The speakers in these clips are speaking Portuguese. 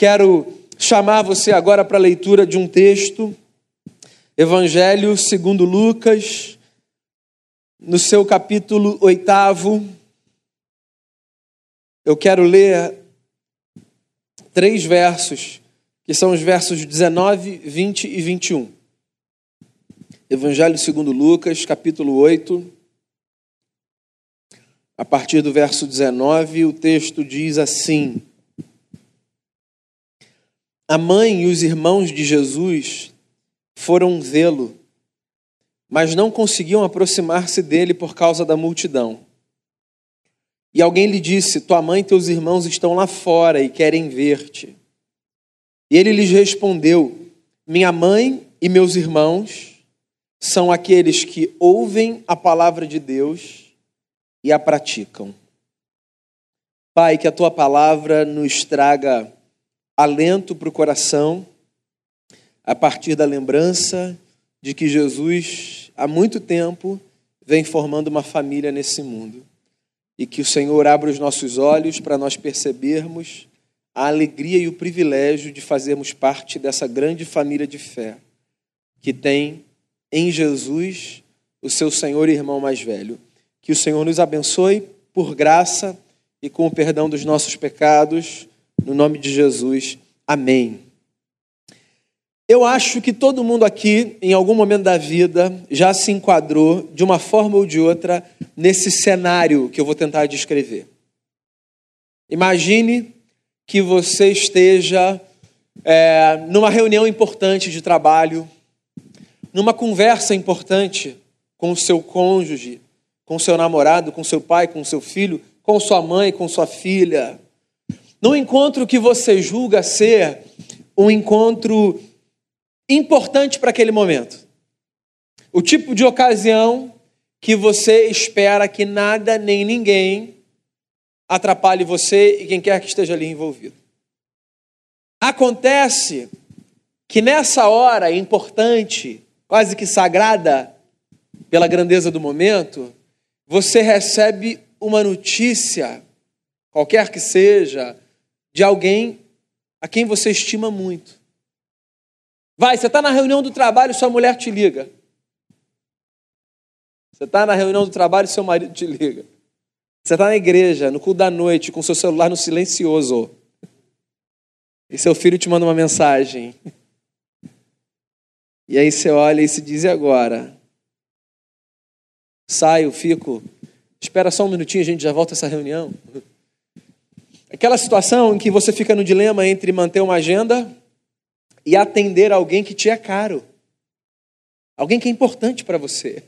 Quero chamar você agora para a leitura de um texto, Evangelho segundo Lucas, no seu capítulo oitavo. Eu quero ler três versos, que são os versos 19, 20 e 21. Evangelho segundo Lucas, capítulo 8. A partir do verso 19, o texto diz assim: A mãe e os irmãos de Jesus foram vê-lo, mas não conseguiam aproximar-se dele por causa da multidão. E alguém lhe disse: Tua mãe e teus irmãos estão lá fora e querem ver-te. E ele lhes respondeu: Minha mãe e meus irmãos são aqueles que ouvem a palavra de Deus e a praticam. Pai, que a tua palavra nos traga alento para o coração, a partir da lembrança de que Jesus, há muito tempo, vem formando uma família nesse mundo. E que o Senhor abra os nossos olhos para nós percebermos a alegria e o privilégio de fazermos parte dessa grande família de fé, que tem em Jesus o seu Senhor e irmão mais velho. Que o Senhor nos abençoe por graça e com o perdão dos nossos pecados, no nome de Jesus. Amém. Eu acho que todo mundo aqui, em algum momento da vida, já se enquadrou, de uma forma ou de outra, nesse cenário que eu vou tentar descrever. Imagine que você esteja é, numa reunião importante de trabalho, numa conversa importante com o seu cônjuge, com seu namorado, com seu pai, com seu filho, com sua mãe, com sua filha. Num encontro que você julga ser um encontro importante para aquele momento. O tipo de ocasião que você espera que nada nem ninguém atrapalhe você e quem quer que esteja ali envolvido. Acontece que nessa hora importante, quase que sagrada pela grandeza do momento, você recebe uma notícia, qualquer que seja, de alguém a quem você estima muito. Vai, você está na reunião do trabalho e sua mulher te liga. Você está na reunião do trabalho e seu marido te liga. Você está na igreja, no culto da noite, com seu celular no silencioso. E seu filho te manda uma mensagem. E aí você olha e se diz: e agora? saio, fico, espera só um minutinho, a gente já volta essa reunião. Aquela situação em que você fica no dilema entre manter uma agenda e atender alguém que te é caro. Alguém que é importante para você.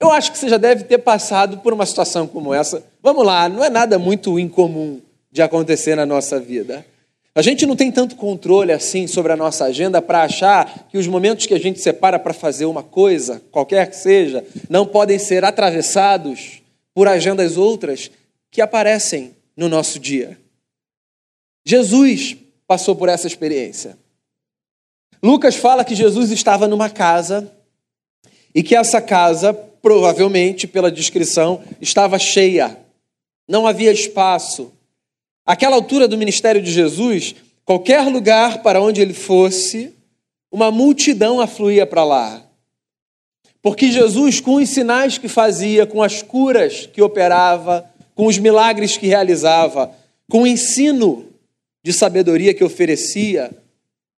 Eu acho que você já deve ter passado por uma situação como essa. Vamos lá, não é nada muito incomum de acontecer na nossa vida. A gente não tem tanto controle assim sobre a nossa agenda para achar que os momentos que a gente separa para fazer uma coisa, qualquer que seja, não podem ser atravessados por agendas outras que aparecem no nosso dia. Jesus passou por essa experiência. Lucas fala que Jesus estava numa casa e que essa casa, provavelmente pela descrição, estava cheia. Não havia espaço Aquela altura do ministério de Jesus, qualquer lugar para onde ele fosse, uma multidão afluía para lá. Porque Jesus, com os sinais que fazia, com as curas que operava, com os milagres que realizava, com o ensino de sabedoria que oferecia,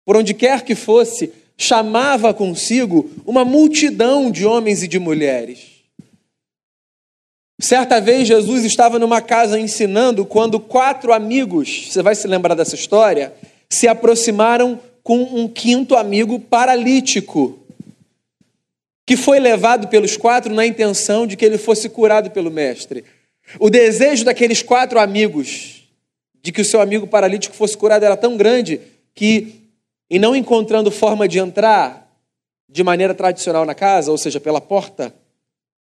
por onde quer que fosse, chamava consigo uma multidão de homens e de mulheres. Certa vez Jesus estava numa casa ensinando quando quatro amigos, você vai se lembrar dessa história, se aproximaram com um quinto amigo paralítico, que foi levado pelos quatro na intenção de que ele fosse curado pelo mestre. O desejo daqueles quatro amigos de que o seu amigo paralítico fosse curado era tão grande que, e não encontrando forma de entrar de maneira tradicional na casa, ou seja, pela porta,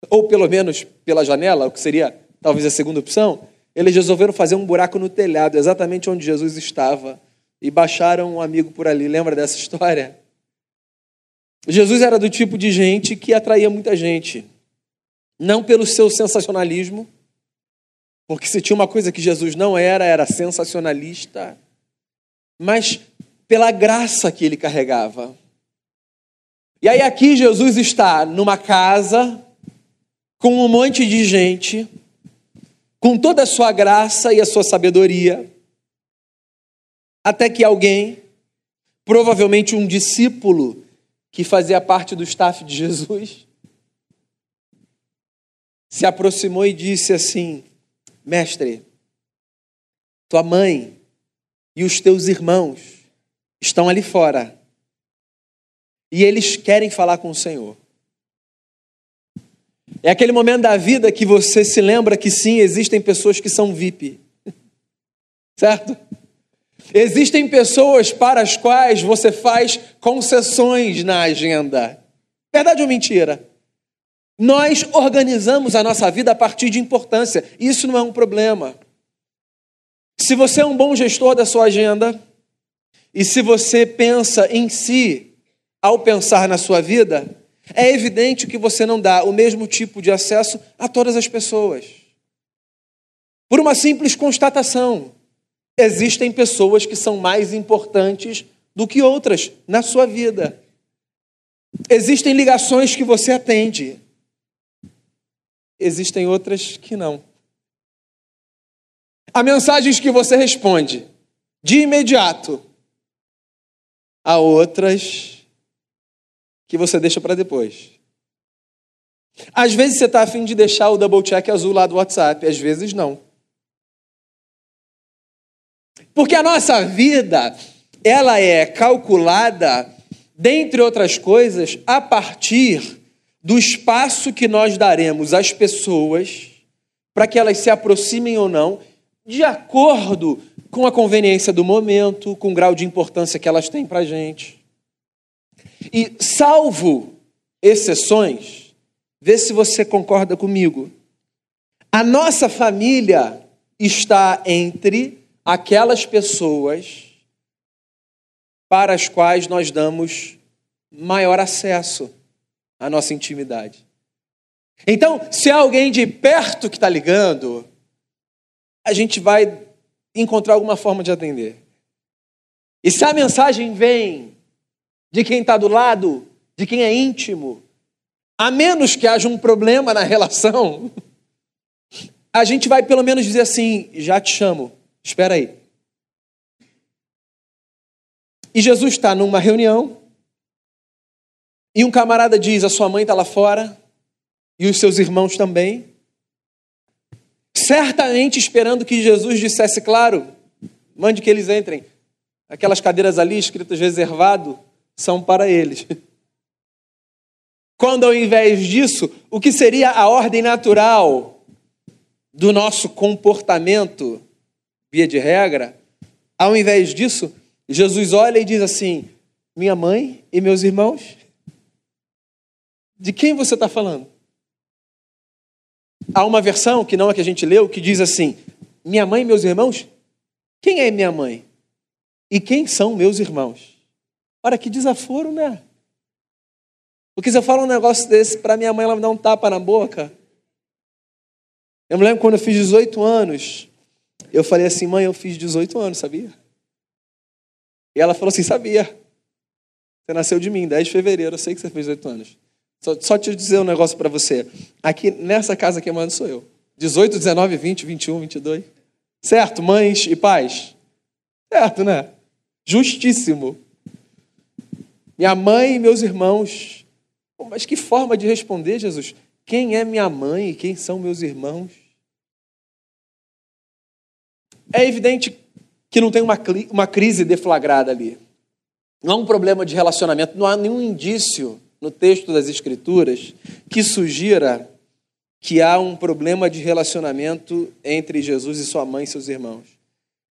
ou pelo menos pela janela, o que seria talvez a segunda opção, eles resolveram fazer um buraco no telhado, exatamente onde Jesus estava, e baixaram um amigo por ali. Lembra dessa história? Jesus era do tipo de gente que atraía muita gente, não pelo seu sensacionalismo, porque se tinha uma coisa que Jesus não era, era sensacionalista, mas pela graça que ele carregava. E aí aqui Jesus está numa casa com um monte de gente, com toda a sua graça e a sua sabedoria, até que alguém, provavelmente um discípulo que fazia parte do staff de Jesus, se aproximou e disse assim: Mestre, tua mãe e os teus irmãos estão ali fora e eles querem falar com o Senhor. É aquele momento da vida que você se lembra que sim, existem pessoas que são VIP. Certo? Existem pessoas para as quais você faz concessões na agenda. Verdade ou mentira? Nós organizamos a nossa vida a partir de importância. Isso não é um problema. Se você é um bom gestor da sua agenda e se você pensa em si ao pensar na sua vida, é evidente que você não dá o mesmo tipo de acesso a todas as pessoas. Por uma simples constatação: existem pessoas que são mais importantes do que outras na sua vida. Existem ligações que você atende, existem outras que não. Há mensagens que você responde de imediato, há outras que você deixa para depois. Às vezes você está afim de deixar o double check azul lá do WhatsApp, às vezes não. Porque a nossa vida, ela é calculada, dentre outras coisas, a partir do espaço que nós daremos às pessoas para que elas se aproximem ou não, de acordo com a conveniência do momento, com o grau de importância que elas têm para a gente. E, salvo exceções, vê se você concorda comigo. A nossa família está entre aquelas pessoas para as quais nós damos maior acesso a nossa intimidade. Então, se há alguém de perto que está ligando, a gente vai encontrar alguma forma de atender. E se a mensagem vem de quem está do lado, de quem é íntimo, a menos que haja um problema na relação, a gente vai pelo menos dizer assim: já te chamo, espera aí. E Jesus está numa reunião, e um camarada diz: A sua mãe está lá fora, e os seus irmãos também. Certamente esperando que Jesus dissesse, claro, mande que eles entrem. Aquelas cadeiras ali escritas reservado são para eles. Quando ao invés disso, o que seria a ordem natural do nosso comportamento, via de regra, ao invés disso, Jesus olha e diz assim: Minha mãe e meus irmãos de quem você está falando? Há uma versão, que não é que a gente leu, que diz assim: Minha mãe e meus irmãos? Quem é minha mãe? E quem são meus irmãos? Ora, que desaforo, né? Porque se eu falo um negócio desse para minha mãe, ela me dá um tapa na boca. Eu me lembro quando eu fiz 18 anos, eu falei assim: Mãe, eu fiz 18 anos, sabia? E ela falou assim: Sabia. Você nasceu de mim, 10 de fevereiro, eu sei que você fez 18 anos. Só, só te dizer um negócio para você. Aqui, nessa casa que mando sou eu. 18, 19, 20, 21, 22. Certo, mães e pais? Certo, né? Justíssimo. Minha mãe e meus irmãos. Mas que forma de responder, Jesus? Quem é minha mãe e quem são meus irmãos? É evidente que não tem uma, uma crise deflagrada ali. Não há um problema de relacionamento, não há nenhum indício no texto das Escrituras que sugira que há um problema de relacionamento entre Jesus e sua mãe e seus irmãos.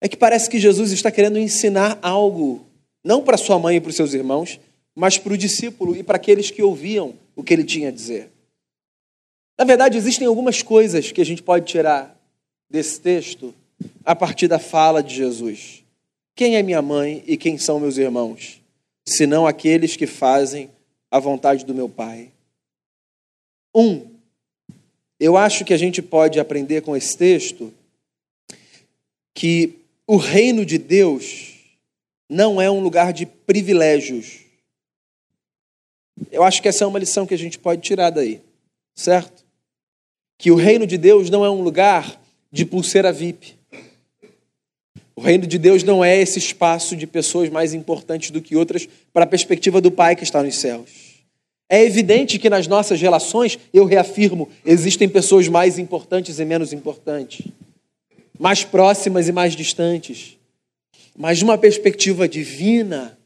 É que parece que Jesus está querendo ensinar algo, não para sua mãe e para os seus irmãos, mas para o discípulo e para aqueles que ouviam o que ele tinha a dizer. Na verdade, existem algumas coisas que a gente pode tirar desse texto a partir da fala de Jesus. Quem é minha mãe e quem são meus irmãos? Senão aqueles que fazem a vontade do meu Pai. Um, eu acho que a gente pode aprender com esse texto que o reino de Deus não é um lugar de privilégios. Eu acho que essa é uma lição que a gente pode tirar daí, certo? Que o reino de Deus não é um lugar de pulseira VIP. O reino de Deus não é esse espaço de pessoas mais importantes do que outras para a perspectiva do Pai que está nos céus. É evidente que nas nossas relações, eu reafirmo, existem pessoas mais importantes e menos importantes, mais próximas e mais distantes. Mas, de uma perspectiva divina,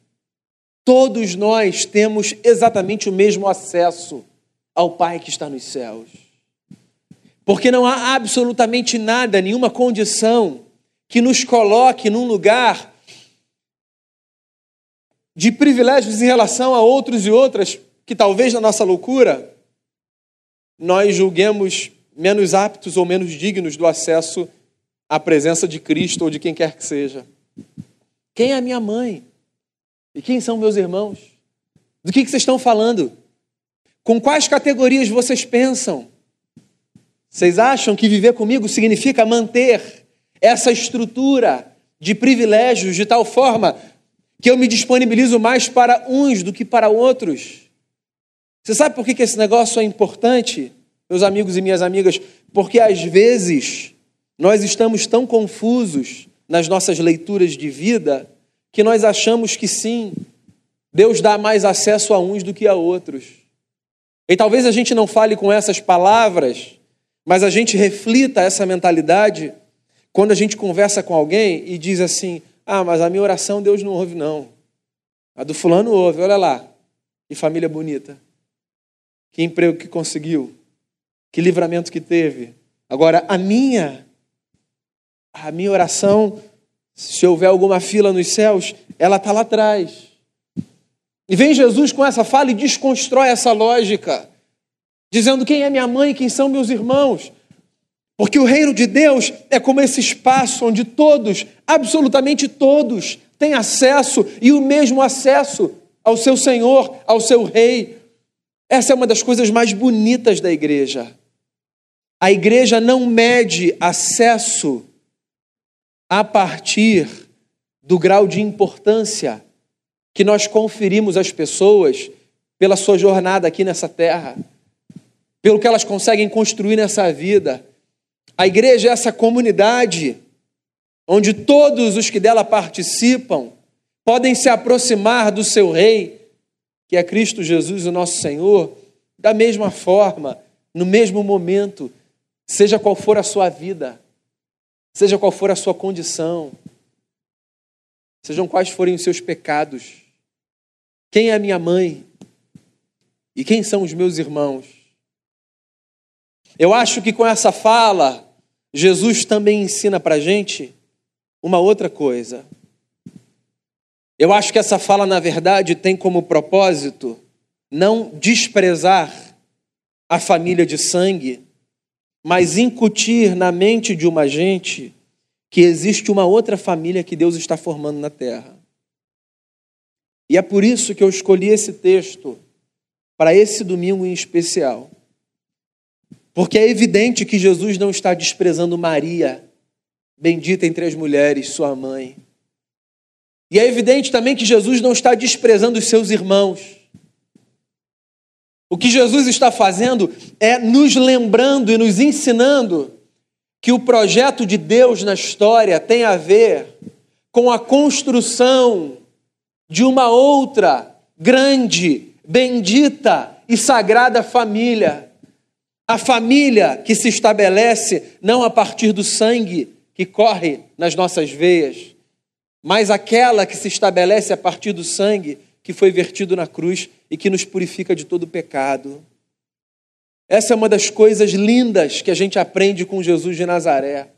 todos nós temos exatamente o mesmo acesso ao Pai que está nos céus. Porque não há absolutamente nada, nenhuma condição que nos coloque num lugar de privilégios em relação a outros e outras que talvez na nossa loucura nós julguemos menos aptos ou menos dignos do acesso à presença de Cristo ou de quem quer que seja. Quem é a minha mãe? E quem são meus irmãos? Do que, que vocês estão falando? Com quais categorias vocês pensam? Vocês acham que viver comigo significa manter essa estrutura de privilégios de tal forma que eu me disponibilizo mais para uns do que para outros? Você sabe por que, esse negócio é importante, meus amigos e minhas amigas? Porque às vezes nós estamos tão confusos nas nossas leituras de vida que nós achamos que sim, Deus dá mais acesso a uns do que a outros. E talvez a gente não fale com essas palavras, mas a gente reflita essa mentalidade quando a gente conversa com alguém e diz assim: Ah, mas a minha oração Deus não ouve, não. A do fulano ouve, olha lá. Que família bonita. Que emprego que conseguiu. Que livramento que teve. Agora, a minha, a minha oração, se houver alguma fila nos céus, ela está lá atrás. E vem Jesus com essa fala e desconstrói essa lógica, dizendo quem é minha mãe, quem são meus irmãos. Porque o reino de Deus é como esse espaço onde todos, absolutamente todos, têm acesso e o mesmo acesso ao seu Senhor, ao seu Rei. Essa é uma das coisas mais bonitas da igreja. A igreja não mede acesso a partir do grau de importância que nós conferimos às pessoas pela sua jornada aqui nessa terra, pelo que elas conseguem construir nessa vida. A igreja é essa comunidade onde todos os que dela participam podem se aproximar do seu rei, que é Cristo Jesus, o nosso Senhor, da mesma forma, no mesmo momento, seja qual for a sua vida, seja qual for a sua condição, sejam quais forem os seus pecados. Quem é minha mãe? E quem são os meus irmãos? Eu acho que com essa fala, Jesus também ensina para a gente uma outra coisa. Eu acho que essa fala, na verdade, tem como propósito não desprezar a família de sangue, mas incutir na mente de uma gente que existe uma outra família que Deus está formando na terra. E é por isso que eu escolhi esse texto para esse domingo em especial. Porque é evidente que Jesus não está desprezando Maria, bendita entre as mulheres, sua mãe. E é evidente também que Jesus não está desprezando os seus irmãos. O que Jesus está fazendo é nos lembrando e nos ensinando que o projeto de Deus na história tem a ver com a construção de uma outra grande, bendita e sagrada família a família que se estabelece não a partir do sangue que corre nas nossas veias, mas aquela que se estabelece a partir do sangue que foi vertido na cruz e que nos purifica de todo pecado. Essa é uma das coisas lindas que a gente aprende com Jesus de Nazaré,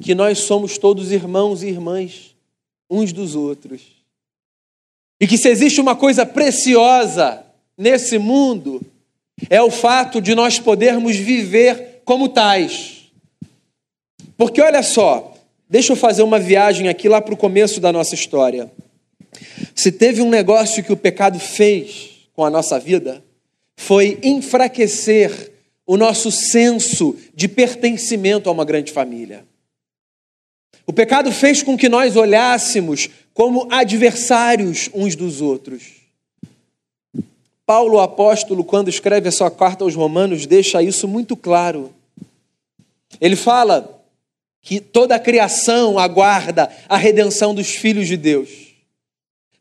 que nós somos todos irmãos e irmãs uns dos outros. E que se existe uma coisa preciosa nesse mundo, é o fato de nós podermos viver como tais. Porque olha só, deixa eu fazer uma viagem aqui lá para o começo da nossa história. Se teve um negócio que o pecado fez com a nossa vida, foi enfraquecer o nosso senso de pertencimento a uma grande família. O pecado fez com que nós olhássemos como adversários uns dos outros. Paulo, o apóstolo, quando escreve a sua carta aos Romanos, deixa isso muito claro. Ele fala que toda a criação aguarda a redenção dos filhos de Deus.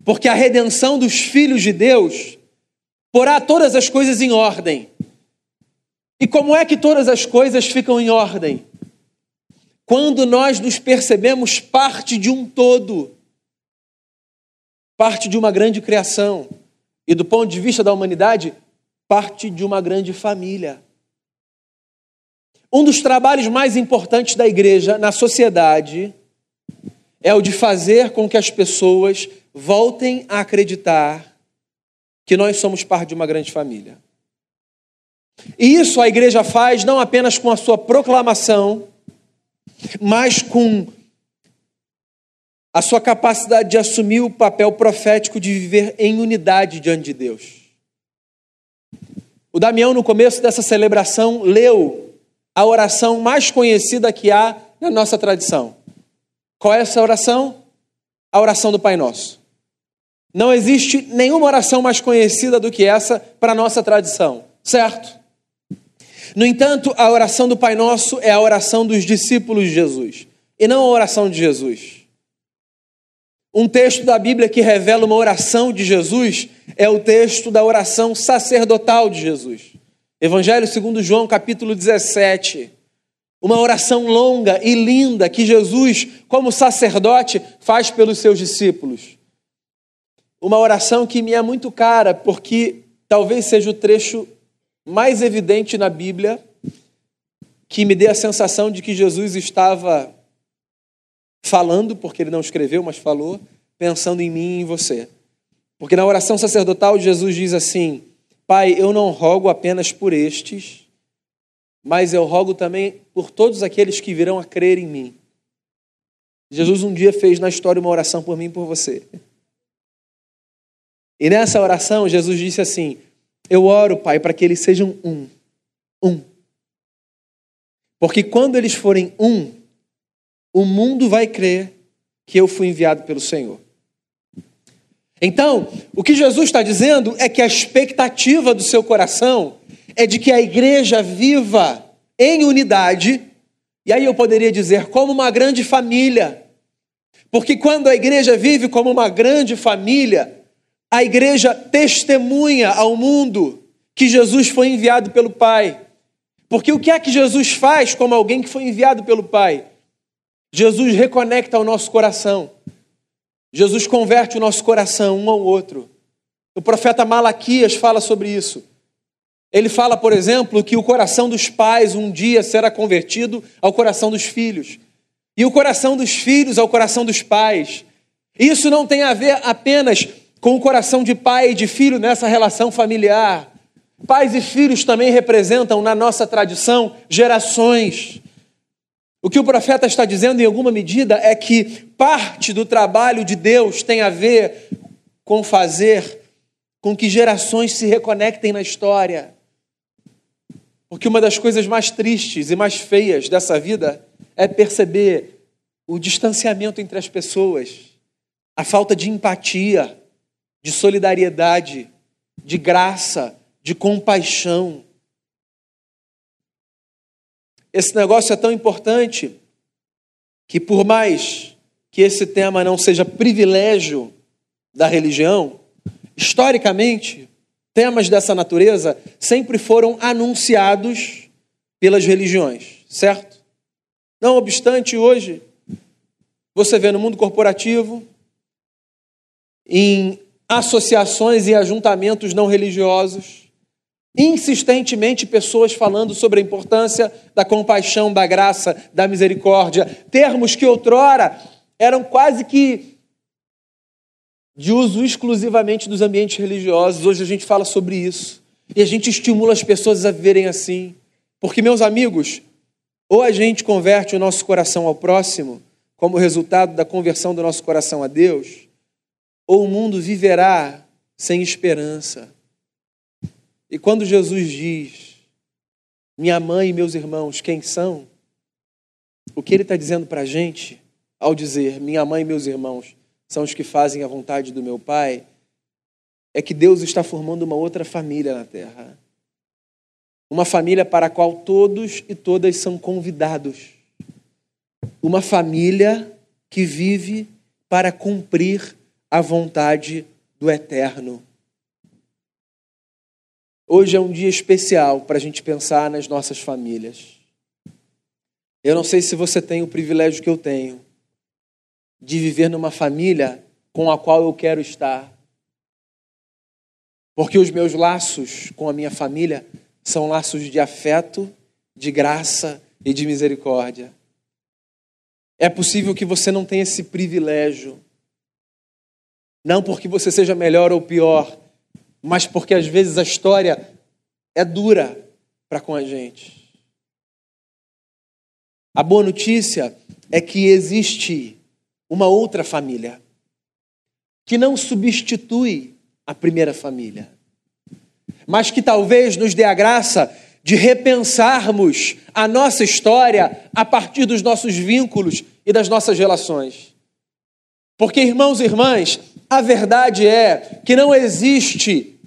Porque a redenção dos filhos de Deus porá todas as coisas em ordem. E como é que todas as coisas ficam em ordem? Quando nós nos percebemos parte de um todo, parte de uma grande criação, e do ponto de vista da humanidade, parte de uma grande família. Um dos trabalhos mais importantes da igreja na sociedade é o de fazer com que as pessoas voltem a acreditar que nós somos parte de uma grande família. E isso a igreja faz não apenas com a sua proclamação, mas com a sua capacidade de assumir o papel profético de viver em unidade diante de Deus. O Damião, no começo dessa celebração, leu a oração mais conhecida que há na nossa tradição. Qual é essa oração? A oração do Pai Nosso. Não existe nenhuma oração mais conhecida do que essa para a nossa tradição, certo? No entanto, a oração do Pai Nosso é a oração dos discípulos de Jesus e não a oração de Jesus. Um texto da Bíblia que revela uma oração de Jesus é o texto da oração sacerdotal de Jesus. Evangelho segundo João, capítulo 17. Uma oração longa e linda que Jesus, como sacerdote, faz pelos seus discípulos uma oração que me é muito cara, porque talvez seja o trecho mais evidente na Bíblia que me dê a sensação de que Jesus estava falando, porque ele não escreveu, mas falou, pensando em mim e em você. Porque na oração sacerdotal, Jesus diz assim: Pai, eu não rogo apenas por estes, mas eu rogo também por todos aqueles que virão a crer em mim. Jesus um dia fez na história uma oração por mim e por você. E nessa oração, Jesus disse assim: Eu oro, Pai, para que eles sejam um. Um. Porque quando eles forem um, o mundo vai crer que eu fui enviado pelo Senhor. Então, o que Jesus está dizendo é que a expectativa do seu coração é de que a igreja viva em unidade, e aí eu poderia dizer, como uma grande família. Porque quando a igreja vive como uma grande família, a igreja testemunha ao mundo que Jesus foi enviado pelo Pai. Porque o que é que Jesus faz como alguém que foi enviado pelo Pai? Jesus reconecta o nosso coração. Jesus converte o nosso coração um ao outro. O profeta Malaquias fala sobre isso. Ele fala, por exemplo, que o coração dos pais um dia será convertido ao coração dos filhos, e o coração dos filhos ao coração dos pais. Isso não tem a ver apenas com o coração de pai e de filho nessa relação familiar. Pais e filhos também representam, na nossa tradição, gerações. O que o profeta está dizendo, em alguma medida, é que parte do trabalho de Deus tem a ver com fazer com que gerações se reconectem na história. Porque uma das coisas mais tristes e mais feias dessa vida é perceber o distanciamento entre as pessoas, a falta de empatia, de solidariedade, de graça, de compaixão. Esse negócio é tão importante que, por mais que esse tema não seja privilégio da religião, historicamente, temas dessa natureza sempre foram anunciados pelas religiões, certo? Não obstante, hoje, você vê no mundo corporativo, em associações e ajuntamentos não religiosos, insistentemente pessoas falando sobre a importância da compaixão, da graça, da misericórdia, termos que outrora eram quase que de uso exclusivamente dos ambientes religiosos. Hoje a gente fala sobre isso e a gente estimula as pessoas a viverem assim. Porque, meus amigos, ou a gente converte o nosso coração ao próximo, como resultado da conversão do nosso coração a Deus, ou o mundo viverá sem esperança. E quando Jesus diz, minha mãe e meus irmãos, quem são? O que ele está dizendo para a gente ao dizer minha mãe e meus irmãos são os que fazem a vontade do meu Pai, é que Deus está formando uma outra família na terra. Uma família para a qual todos e todas são convidados. Uma família que vive para cumprir a vontade do Eterno. Hoje é um dia especial para a gente pensar nas nossas famílias. Eu não sei se você tem o privilégio que eu tenho de viver numa família com a qual eu quero estar. Porque os meus laços com a minha família são laços de afeto, de graça e de misericórdia. É possível que você não tenha esse privilégio. Não porque você seja melhor ou pior, mas porque às vezes a história é dura para com a gente. A boa notícia é que existe uma outra família que não substitui a primeira família, mas que talvez nos dê a graça de repensarmos a nossa história a partir dos nossos vínculos e das nossas relações. Porque, irmãos e irmãs, a verdade é que não existe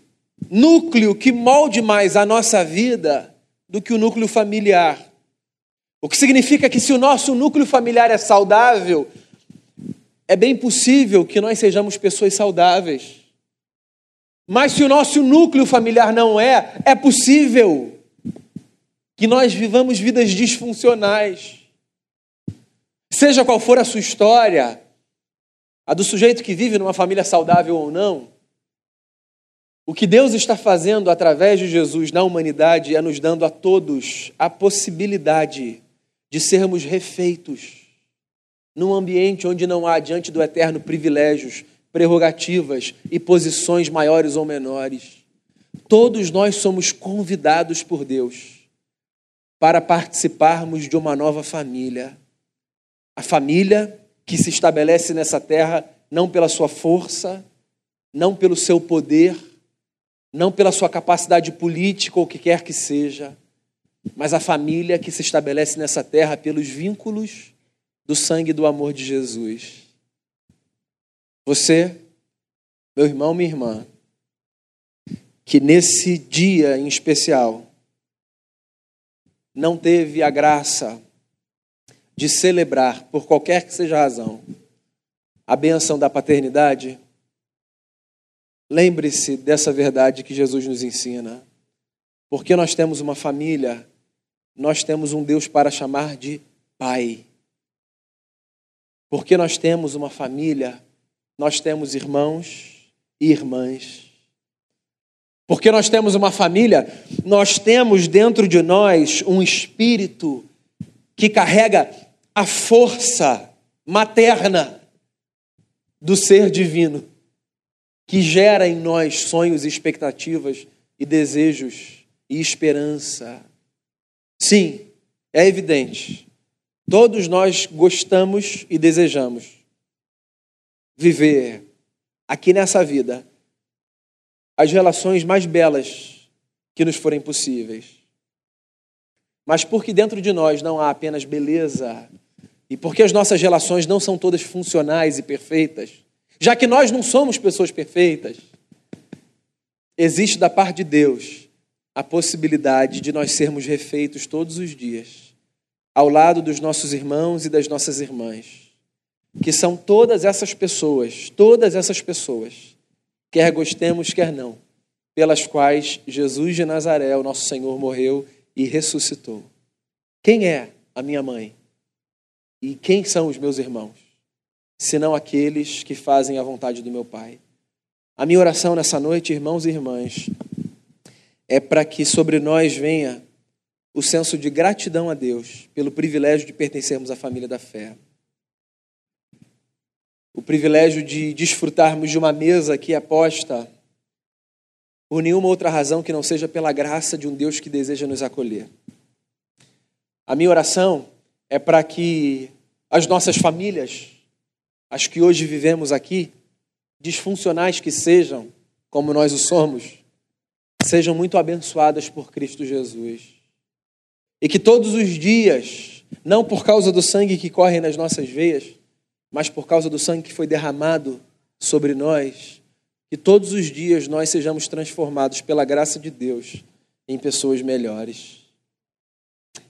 núcleo que molde mais a nossa vida do que o núcleo familiar. O que significa que, se o nosso núcleo familiar é saudável, é bem possível que nós sejamos pessoas saudáveis. Mas se o nosso núcleo familiar não é, é possível que nós vivamos vidas disfuncionais. Seja qual for a sua história, a do sujeito que vive numa família saudável ou não, o que Deus está fazendo através de Jesus na humanidade é nos dando a todos a possibilidade de sermos refeitos num ambiente onde não há diante do eterno privilégios, prerrogativas e posições maiores ou menores. Todos nós somos convidados por Deus para participarmos de uma nova família. A família que se estabelece nessa terra não pela sua força, não pelo seu poder, não pela sua capacidade política ou o que quer que seja, mas a família que se estabelece nessa terra pelos vínculos do sangue e do amor de Jesus. Você, meu irmão, minha irmã, que nesse dia em especial não teve a graça de celebrar, por qualquer que seja a razão, a benção da paternidade, lembre-se dessa verdade que Jesus nos ensina. Porque nós temos uma família, nós temos um Deus para chamar de Pai. Porque nós temos uma família, nós temos irmãos e irmãs. Porque nós temos uma família, nós temos dentro de nós um espírito que carrega a força materna do ser divino, que gera em nós sonhos, expectativas e desejos e esperança. Sim, é evidente Todos nós gostamos e desejamos viver aqui nessa vida as relações mais belas que nos forem possíveis. Mas porque dentro de nós não há apenas beleza e porque as nossas relações não são todas funcionais e perfeitas, já que nós não somos pessoas perfeitas, existe da parte de Deus a possibilidade de nós sermos refeitos todos os dias ao lado dos nossos irmãos e das nossas irmãs, que são todas essas pessoas, todas essas pessoas, quer gostemos, quer não, pelas quais Jesus de Nazaré, o nosso Senhor, morreu e ressuscitou. Quem é a minha mãe? E quem são os meus irmãos? Senão aqueles que fazem a vontade do meu Pai. A minha oração nessa noite, irmãos e irmãs, é para que sobre nós venha o senso de gratidão a Deus pelo privilégio de pertencermos à família da fé. O privilégio de desfrutarmos de uma mesa que é posta por nenhuma outra razão que não seja pela graça de um Deus que deseja nos acolher. A minha oração é para que as nossas famílias, as que hoje vivemos aqui, disfuncionais que sejam, como nós o somos, sejam muito abençoadas por Cristo Jesus. E que todos os dias, não por causa do sangue que corre nas nossas veias, mas por causa do sangue que foi derramado sobre nós, que todos os dias nós sejamos transformados pela graça de Deus em pessoas melhores.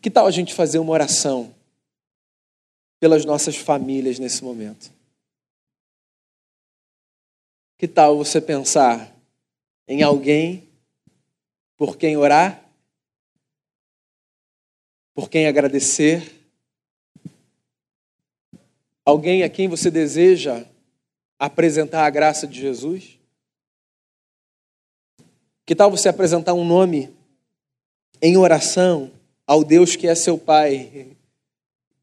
Que tal a gente fazer uma oração pelas nossas famílias nesse momento? Que tal você pensar em alguém por quem orar, por quem agradecer, alguém a quem você deseja apresentar a graça de Jesus? Que tal você apresentar um nome em oração ao Deus que é seu Pai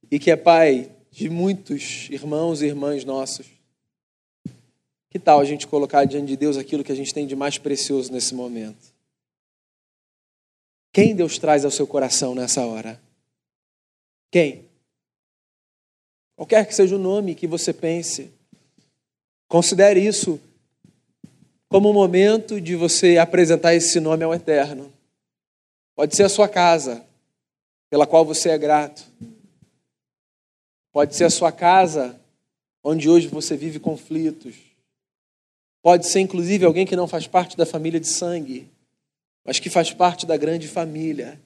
e que é Pai de muitos irmãos e irmãs nossos? Que tal a gente colocar diante de Deus aquilo que a gente tem de mais precioso nesse momento? Quem Deus traz ao seu coração nessa hora? Quem? Qualquer que seja o nome que você pense, considere isso como um momento de você apresentar esse nome ao Eterno. Pode ser a sua casa, pela qual você é grato. Pode ser a sua casa, onde hoje você vive conflitos. Pode ser, inclusive, alguém que não faz parte da família de sangue, mas que faz parte da grande família.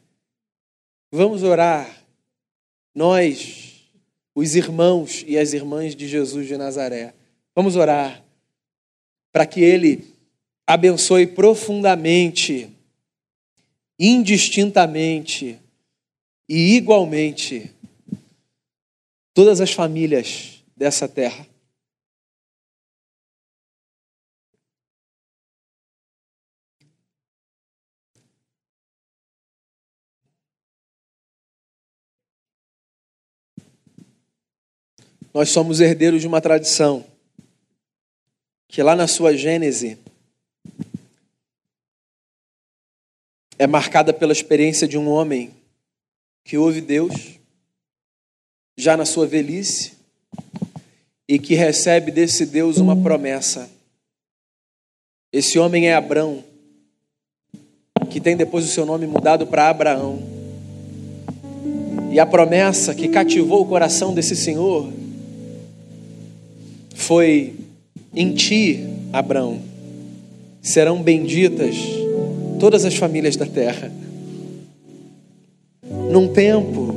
Vamos orar, nós, os irmãos e as irmãs de Jesus de Nazaré. Vamos orar para que Ele abençoe profundamente, indistintamente e igualmente todas as famílias dessa terra. Nós somos herdeiros de uma tradição que lá na sua Gênese é marcada pela experiência de um homem que ouve Deus já na sua velhice e que recebe desse Deus uma promessa. Esse homem é Abrão, que tem depois o seu nome mudado para Abraão. E a promessa que cativou o coração desse senhor foi: Em ti, Abraão, serão benditas todas as famílias da terra. Num tempo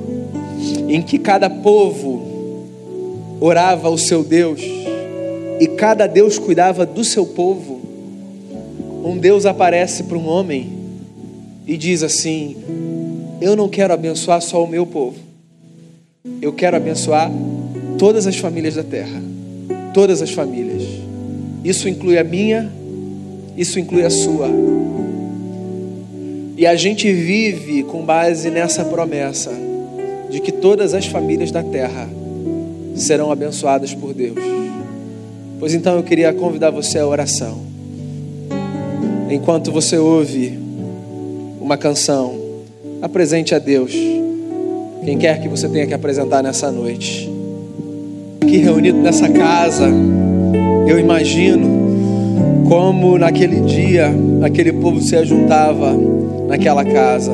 em que cada povo orava ao seu Deus e cada Deus cuidava do seu povo, um Deus aparece para um homem e diz assim: Eu não quero abençoar só o meu povo, eu quero abençoar todas as famílias da terra todas as famílias. Isso inclui a minha, isso inclui a sua. E a gente vive com base nessa promessa de que todas as famílias da terra serão abençoadas por Deus. Pois então eu queria convidar você à oração. Enquanto você ouve uma canção, apresente a Deus quem quer que você tenha que apresentar nessa noite aqui reunido nessa casa, eu imagino como naquele dia aquele povo se ajuntava naquela casa.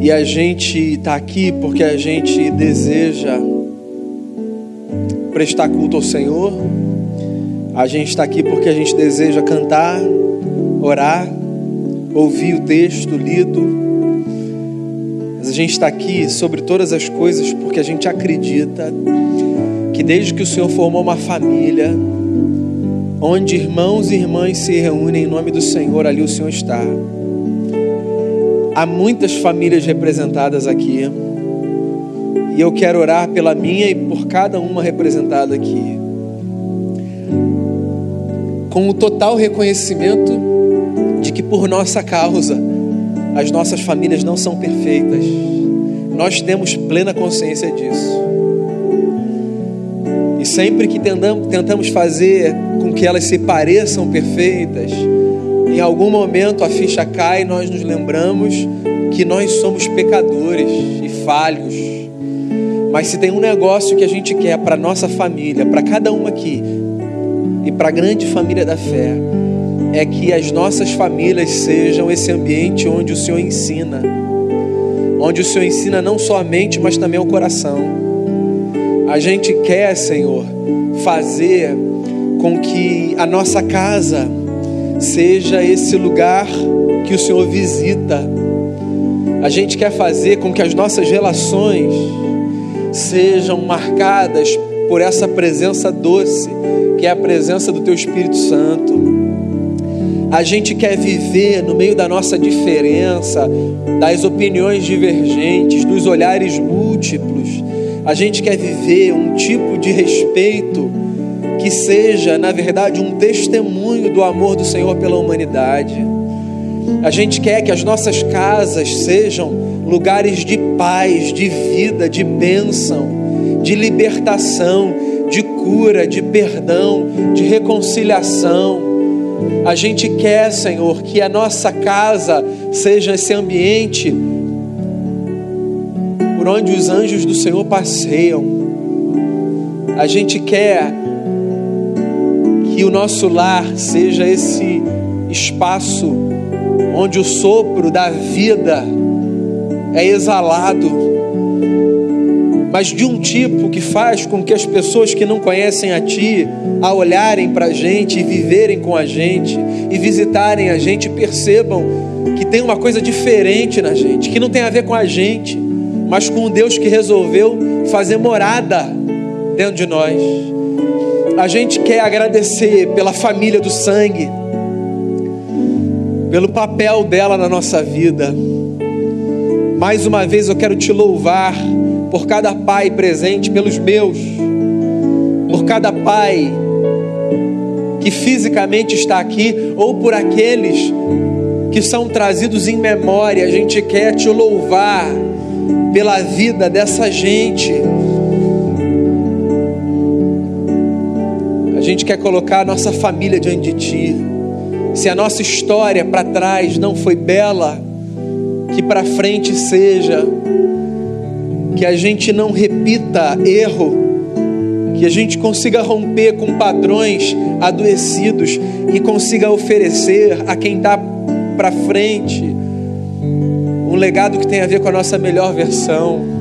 E a gente está aqui porque a gente deseja prestar culto ao Senhor. A gente está aqui porque a gente deseja cantar, orar, ouvir o texto lido mas a gente está aqui sobre todas as coisas porque a gente acredita que desde que o Senhor formou uma família, onde irmãos e irmãs se reúnem em nome do Senhor, ali o Senhor está. Há muitas famílias representadas aqui. E eu quero orar pela minha e por cada uma representada aqui. Com o total reconhecimento de que por nossa causa, as nossas famílias não são perfeitas. Nós temos plena consciência disso. Sempre que tentamos fazer com que elas se pareçam perfeitas, em algum momento a ficha cai e nós nos lembramos que nós somos pecadores e falhos. Mas se tem um negócio que a gente quer para nossa família, para cada uma aqui e para a grande família da fé, é que as nossas famílias sejam esse ambiente onde o Senhor ensina, onde o Senhor ensina não só a mente, mas também o coração. A gente quer, Senhor, fazer com que a nossa casa seja esse lugar que o Senhor visita. A gente quer fazer com que as nossas relações sejam marcadas por essa presença doce, que é a presença do Teu Espírito Santo. A gente quer viver no meio da nossa diferença, das opiniões divergentes, dos olhares múltiplos. A gente quer viver um tipo de respeito que seja, na verdade, um testemunho do amor do Senhor pela humanidade. A gente quer que as nossas casas sejam lugares de paz, de vida, de bênção, de libertação, de cura, de perdão, de reconciliação. A gente quer, Senhor, que a nossa casa seja esse ambiente por onde os anjos do Senhor passeiam. A gente quer que o nosso lar seja esse espaço onde o sopro da vida é exalado, mas de um tipo que faz com que as pessoas que não conhecem a Ti, a olharem para a gente e viverem com a gente e visitarem a gente, percebam que tem uma coisa diferente na gente, que não tem a ver com a gente, mas com o Deus que resolveu fazer morada dentro de nós. A gente quer agradecer pela família do sangue, pelo papel dela na nossa vida. Mais uma vez eu quero te louvar por cada pai presente, pelos meus, por cada pai que fisicamente está aqui, ou por aqueles que são trazidos em memória. A gente quer te louvar pela vida dessa gente. A gente quer colocar a nossa família diante de Ti. Se a nossa história para trás não foi bela, que para frente seja, que a gente não repita erro, que a gente consiga romper com padrões adoecidos e consiga oferecer a quem está para frente um legado que tem a ver com a nossa melhor versão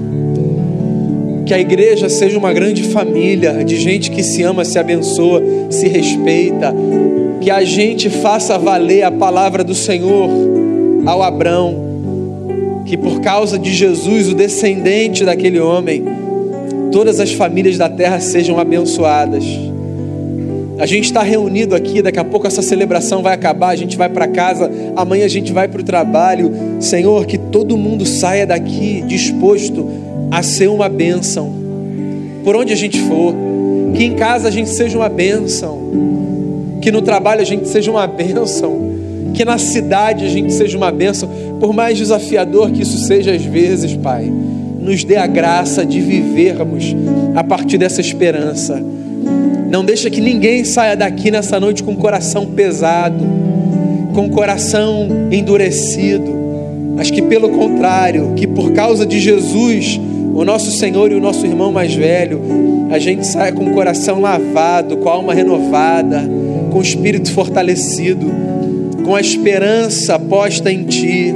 que a igreja seja uma grande família de gente que se ama, se abençoa, se respeita. Que a gente faça valer a palavra do Senhor ao Abrão. Que por causa de Jesus, o descendente daquele homem, todas as famílias da terra sejam abençoadas. A gente está reunido aqui, daqui a pouco essa celebração vai acabar, a gente vai para casa, amanhã a gente vai para o trabalho. Senhor, que todo mundo saia daqui disposto a ser uma bênção, por onde a gente for, que em casa a gente seja uma bênção, que no trabalho a gente seja uma bênção, que na cidade a gente seja uma bênção, por mais desafiador que isso seja às vezes, Pai, nos dê a graça de vivermos a partir dessa esperança. Não deixa que ninguém saia daqui nessa noite com o coração pesado, com o coração endurecido, mas que pelo contrário, que por causa de Jesus, o nosso Senhor e o nosso irmão mais velho, a gente saia com o coração lavado, com a alma renovada, com o espírito fortalecido, com a esperança posta em Ti.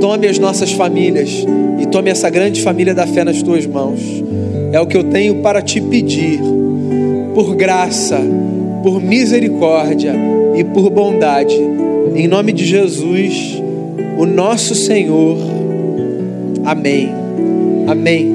Tome as nossas famílias e tome essa grande família da fé nas Tuas mãos. É o que eu tenho para te pedir, por graça, por misericórdia e por bondade. Em nome de Jesus, o nosso Senhor. Amém. Amém.